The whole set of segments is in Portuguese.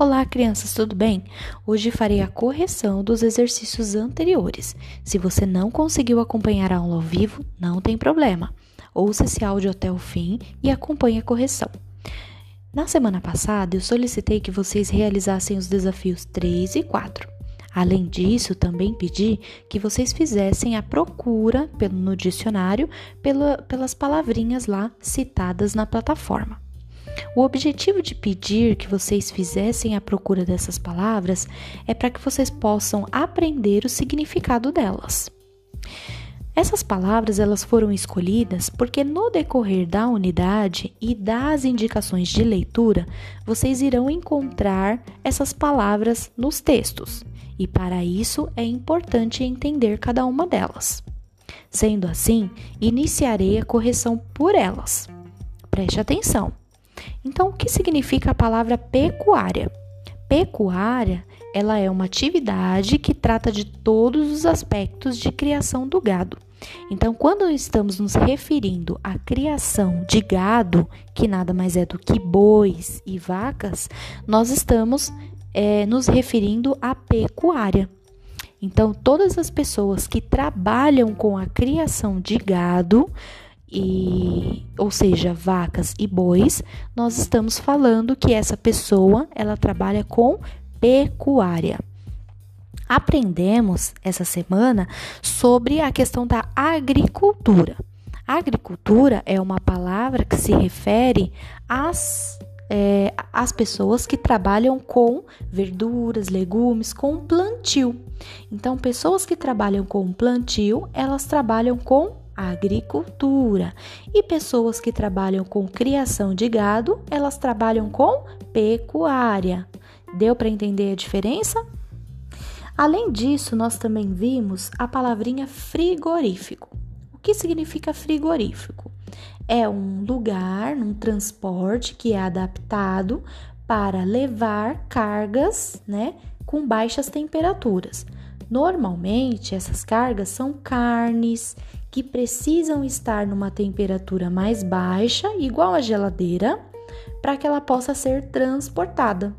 Olá, crianças, tudo bem? Hoje farei a correção dos exercícios anteriores. Se você não conseguiu acompanhar a aula ao vivo, não tem problema. Ouça esse áudio até o fim e acompanhe a correção. Na semana passada, eu solicitei que vocês realizassem os desafios 3 e 4. Além disso, também pedi que vocês fizessem a procura no dicionário pelas palavrinhas lá citadas na plataforma. O objetivo de pedir que vocês fizessem a procura dessas palavras é para que vocês possam aprender o significado delas. Essas palavras elas foram escolhidas porque no decorrer da unidade e das indicações de leitura, vocês irão encontrar essas palavras nos textos, e para isso é importante entender cada uma delas. Sendo assim, iniciarei a correção por elas. Preste atenção. Então, o que significa a palavra pecuária? Pecuária, ela é uma atividade que trata de todos os aspectos de criação do gado. Então, quando estamos nos referindo à criação de gado, que nada mais é do que bois e vacas, nós estamos é, nos referindo à pecuária. Então, todas as pessoas que trabalham com a criação de gado, e, ou seja, vacas e bois, nós estamos falando que essa pessoa ela trabalha com pecuária. Aprendemos essa semana sobre a questão da agricultura. agricultura é uma palavra que se refere às é, as pessoas que trabalham com verduras, legumes, com plantio. Então, pessoas que trabalham com plantio, elas trabalham com agricultura. E pessoas que trabalham com criação de gado, elas trabalham com pecuária. Deu para entender a diferença? Além disso, nós também vimos a palavrinha frigorífico. O que significa frigorífico? É um lugar, um transporte que é adaptado para levar cargas, né, com baixas temperaturas. Normalmente, essas cargas são carnes que precisam estar numa temperatura mais baixa, igual à geladeira, para que ela possa ser transportada.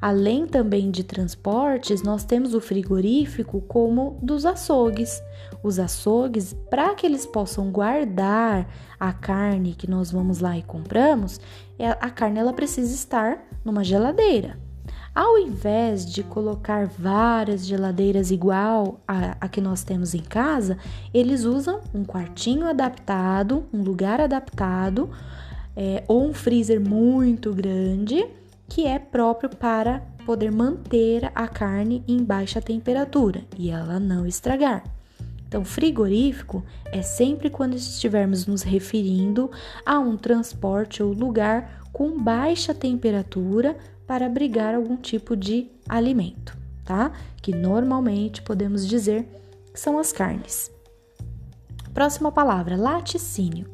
Além também de transportes, nós temos o frigorífico como dos açougues. Os açougues, para que eles possam guardar a carne que nós vamos lá e compramos, é, a carne ela precisa estar numa geladeira. Ao invés de colocar várias geladeiras igual a, a, que nós temos em casa, eles usam um quartinho adaptado, um lugar adaptado, é, ou um freezer muito grande, que é próprio para poder manter a carne em baixa temperatura e ela não estragar. Então, frigorífico é sempre quando estivermos nos referindo a um transporte ou lugar com baixa temperatura para abrigar algum tipo de alimento, tá? Que normalmente podemos dizer são as carnes. Próxima palavra, laticínio.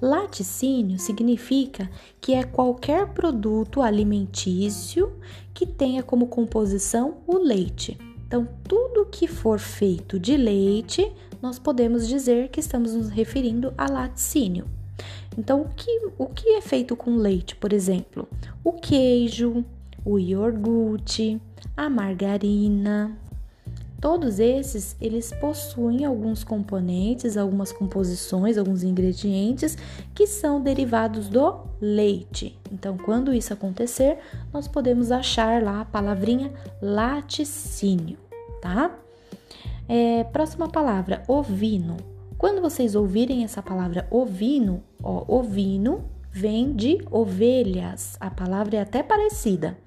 Laticínio significa que é qualquer produto alimentício que tenha como composição o leite. Então, tudo que for feito de leite, nós podemos dizer que estamos nos referindo a laticínio. Então, o que, o que é feito com leite, por exemplo? O queijo, o iogurte, a margarina. Todos esses, eles possuem alguns componentes, algumas composições, alguns ingredientes que são derivados do leite. Então, quando isso acontecer, nós podemos achar lá a palavrinha laticínio, tá? É, próxima palavra, ovino. Quando vocês ouvirem essa palavra ovino, ó, ovino vem de ovelhas. A palavra é até parecida.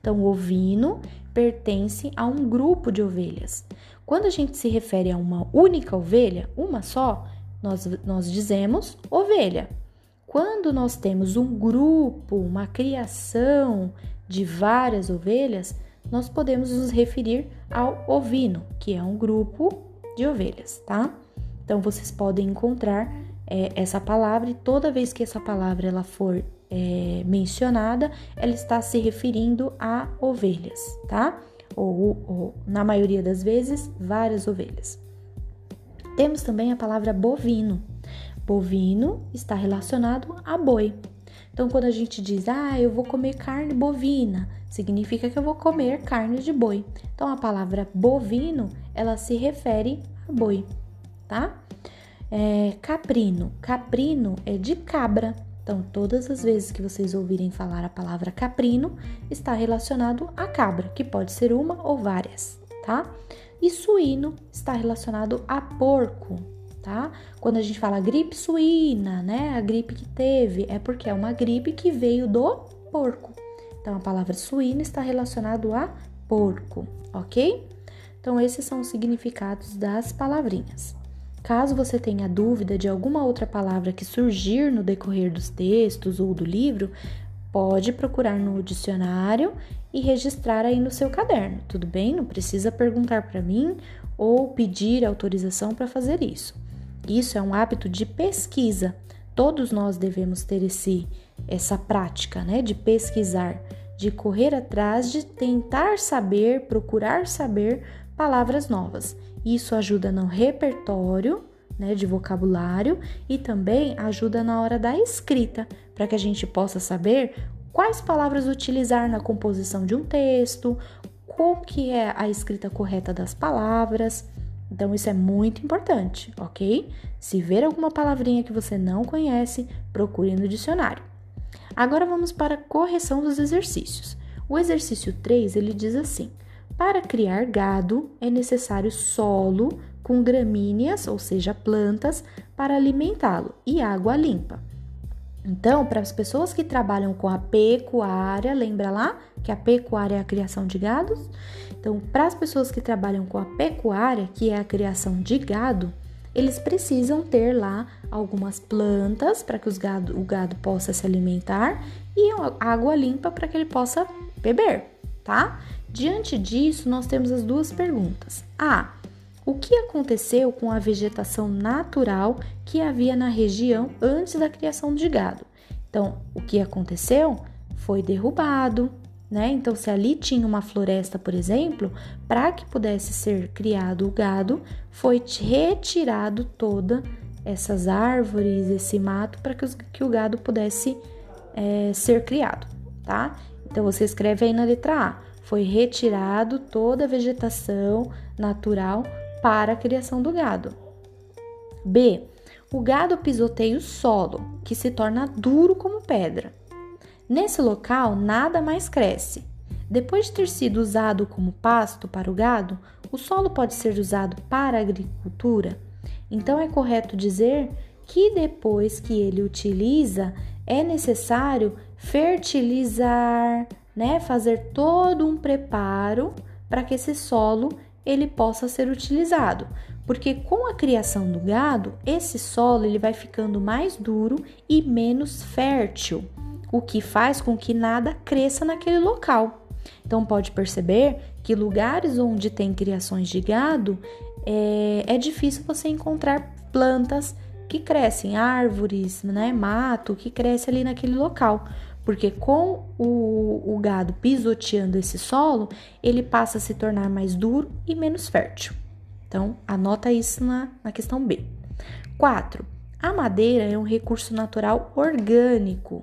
Então, ovino pertence a um grupo de ovelhas. Quando a gente se refere a uma única ovelha, uma só, nós, nós dizemos ovelha. Quando nós temos um grupo, uma criação de várias ovelhas, nós podemos nos referir ao ovino, que é um grupo de ovelhas, tá? Então vocês podem encontrar é, essa palavra e toda vez que essa palavra ela for é, mencionada, ela está se referindo a ovelhas, tá? Ou, ou, na maioria das vezes, várias ovelhas. Temos também a palavra bovino. Bovino está relacionado a boi. Então, quando a gente diz, ah, eu vou comer carne bovina, significa que eu vou comer carne de boi. Então, a palavra bovino, ela se refere a boi, tá? É, caprino. Caprino é de cabra. Então, todas as vezes que vocês ouvirem falar a palavra caprino, está relacionado a cabra, que pode ser uma ou várias, tá? E suíno está relacionado a porco, tá? Quando a gente fala gripe suína, né? A gripe que teve é porque é uma gripe que veio do porco. Então a palavra suíno está relacionado a porco, ok? Então esses são os significados das palavrinhas. Caso você tenha dúvida de alguma outra palavra que surgir no decorrer dos textos ou do livro, pode procurar no dicionário e registrar aí no seu caderno, tudo bem? Não precisa perguntar para mim ou pedir autorização para fazer isso. Isso é um hábito de pesquisa. Todos nós devemos ter esse essa prática, né, de pesquisar, de correr atrás, de tentar saber, procurar saber palavras novas. Isso ajuda no repertório, né, de vocabulário e também ajuda na hora da escrita, para que a gente possa saber quais palavras utilizar na composição de um texto, qual que é a escrita correta das palavras. Então isso é muito importante, ok? Se ver alguma palavrinha que você não conhece, procure no dicionário. Agora vamos para a correção dos exercícios. O exercício 3, ele diz assim: para criar gado é necessário solo com gramíneas, ou seja, plantas, para alimentá-lo e água limpa. Então, para as pessoas que trabalham com a pecuária, lembra lá que a pecuária é a criação de gados? Então, para as pessoas que trabalham com a pecuária, que é a criação de gado, eles precisam ter lá algumas plantas para que gado, o gado possa se alimentar e água limpa para que ele possa beber, tá? Diante disso, nós temos as duas perguntas. A. O que aconteceu com a vegetação natural que havia na região antes da criação de gado? Então, o que aconteceu foi derrubado, né? Então, se ali tinha uma floresta, por exemplo, para que pudesse ser criado o gado, foi retirado toda essas árvores, esse mato, para que, que, o gado pudesse é, ser criado, tá? Então, você escreve aí na letra A: foi retirado toda a vegetação natural para a criação do gado. B. O gado pisoteia o solo, que se torna duro como pedra. Nesse local, nada mais cresce. Depois de ter sido usado como pasto para o gado, o solo pode ser usado para a agricultura. Então é correto dizer que depois que ele utiliza, é necessário fertilizar, né, fazer todo um preparo para que esse solo ele possa ser utilizado, porque com a criação do gado, esse solo ele vai ficando mais duro e menos fértil, o que faz com que nada cresça naquele local. Então pode perceber que lugares onde tem criações de gado é, é difícil você encontrar plantas que crescem, árvores, né, mato que cresce ali naquele local, porque com o, o gado pisoteando esse solo, ele passa a se tornar mais duro e menos fértil. Então, anota isso na, na questão B. 4. A madeira é um recurso natural orgânico,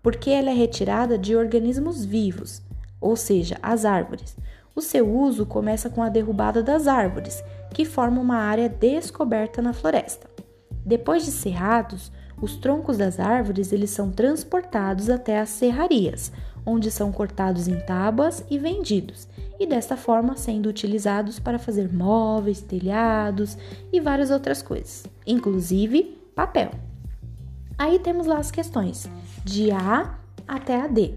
porque ela é retirada de organismos vivos, ou seja, as árvores. O seu uso começa com a derrubada das árvores, que formam uma área descoberta na floresta. Depois de cerrados, os troncos das árvores eles são transportados até as serrarias, onde são cortados em tábuas e vendidos, e desta forma sendo utilizados para fazer móveis, telhados e várias outras coisas, inclusive papel. Aí temos lá as questões de A até a D.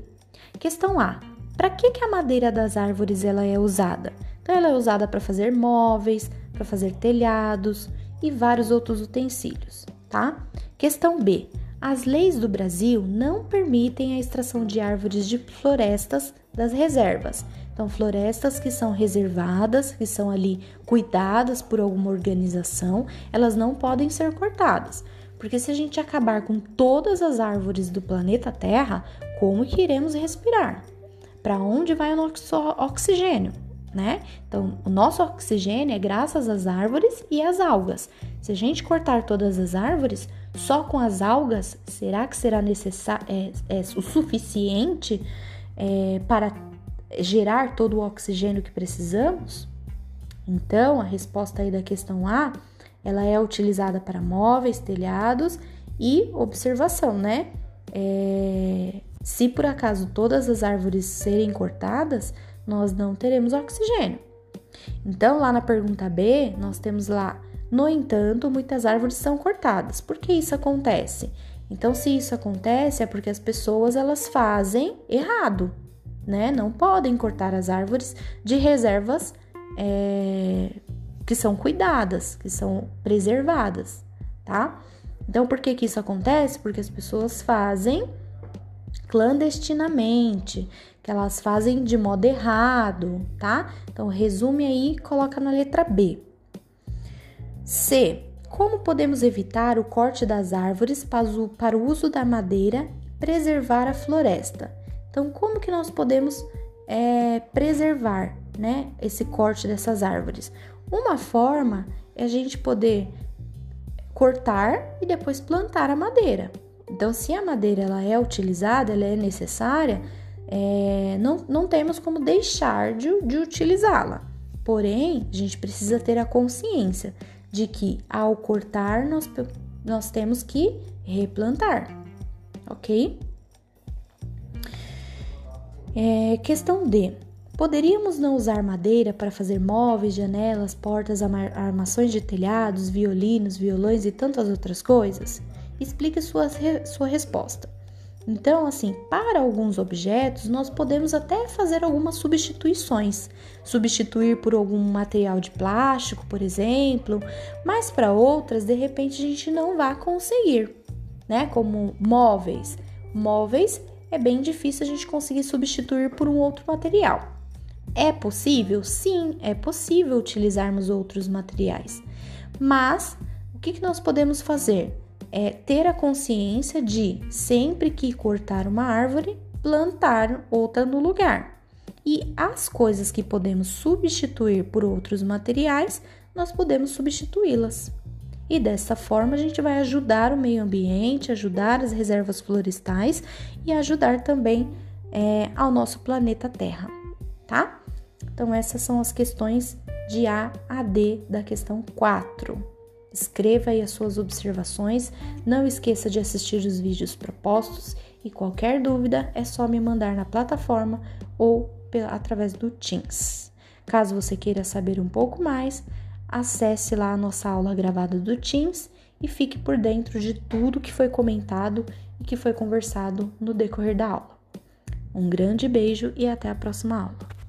Questão A: para que, que a madeira das árvores ela é usada? Então ela é usada para fazer móveis, para fazer telhados e vários outros utensílios, tá? Questão B. As leis do Brasil não permitem a extração de árvores de florestas das reservas. Então, florestas que são reservadas, que são ali cuidadas por alguma organização, elas não podem ser cortadas. Porque se a gente acabar com todas as árvores do planeta Terra, como que iremos respirar? Para onde vai o nosso oxigênio? Né? Então, o nosso oxigênio é graças às árvores e às algas. Se a gente cortar todas as árvores, Só com as algas, será que será necessário é, é, o suficiente é, para gerar todo o oxigênio que precisamos? Então, a resposta aí da questão A, ela é utilizada para móveis, telhados e observação, né? É, se por acaso todas as árvores serem cortadas, nós não teremos oxigênio. Então, lá na pergunta B, nós temos lá, no entanto, muitas árvores são cortadas. Por que isso acontece? Então, se isso acontece, é porque as pessoas elas fazem errado, né? Não podem cortar as árvores de reservas é, que são cuidadas, que são preservadas, tá? Então, por que que isso acontece? Porque as pessoas fazem clandestinamente, que elas fazem de modo errado, tá? Então, resume aí e coloca na letra B. C. Como podemos evitar o corte das árvores para o uso da madeira e preservar a floresta? Então, como que nós podemos é, preservar né, esse corte dessas árvores. Uma forma é a gente poder cortar e depois plantar a madeira. Então, se a madeira ela é utilizada, ela é necessária, é, não, não temos como deixar de, de utilizá-la. Porém, a gente precisa ter a consciência de que ao cortar, nós, nós temos que replantar, ok? É, questão D. Poderíamos não usar madeira para fazer móveis, janelas, portas, armações de telhados, violinos, violões e tantas outras coisas? Explique sua, sua resposta. Então, assim, para alguns objetos, nós podemos até fazer algumas substituições. Substituir por algum material de plástico, por exemplo, mas para outras, de repente, a gente não vai conseguir, né? Como móveis. Móveis é bem difícil a gente conseguir substituir por um outro material. É possível? Sim, é possível utilizarmos outros materiais. Mas o que, que nós podemos fazer? É ter a consciência de, sempre que cortar uma árvore, plantar outra no lugar. E as coisas que podemos substituir por outros materiais, nós podemos substituí-las. E dessa forma a gente vai ajudar o meio ambiente, ajudar as reservas florestais e ajudar também é, ao nosso planeta Terra, tá? Então, essas são as questões de A a D da questão 4. Escreva aí as suas observações, não esqueça de assistir os vídeos propostos e qualquer dúvida é só me mandar na plataforma ou através do Teams. Caso você queira saber um pouco mais, acesse lá a nossa aula gravada do Teams e fique por dentro de tudo que foi comentado e que foi conversado no decorrer da aula. Um grande beijo e até a próxima aula.